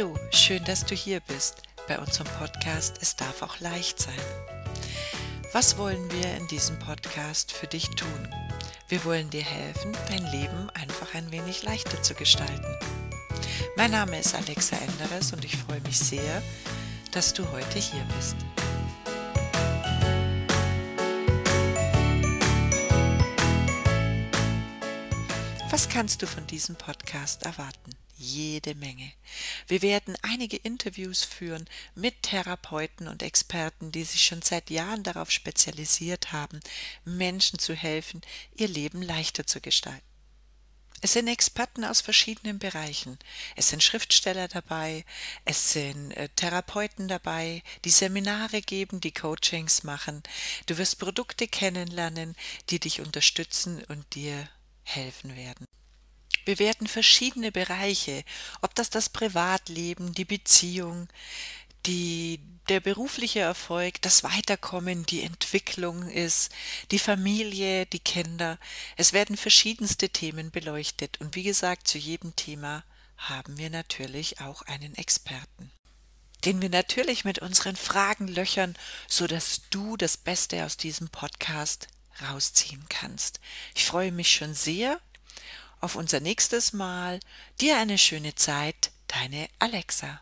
Hallo, schön, dass du hier bist bei unserem Podcast Es darf auch leicht sein. Was wollen wir in diesem Podcast für dich tun? Wir wollen dir helfen, dein Leben einfach ein wenig leichter zu gestalten. Mein Name ist Alexa Enderes und ich freue mich sehr, dass du heute hier bist. Was kannst du von diesem Podcast erwarten? Jede Menge. Wir werden einige Interviews führen mit Therapeuten und Experten, die sich schon seit Jahren darauf spezialisiert haben, Menschen zu helfen, ihr Leben leichter zu gestalten. Es sind Experten aus verschiedenen Bereichen. Es sind Schriftsteller dabei, es sind äh, Therapeuten dabei, die Seminare geben, die Coachings machen. Du wirst Produkte kennenlernen, die dich unterstützen und dir helfen werden. Wir werden verschiedene Bereiche, ob das das Privatleben, die Beziehung, die, der berufliche Erfolg, das Weiterkommen, die Entwicklung ist, die Familie, die Kinder. Es werden verschiedenste Themen beleuchtet und wie gesagt, zu jedem Thema haben wir natürlich auch einen Experten den wir natürlich mit unseren Fragen löchern, so dass du das Beste aus diesem Podcast rausziehen kannst. Ich freue mich schon sehr auf unser nächstes Mal. Dir eine schöne Zeit, deine Alexa.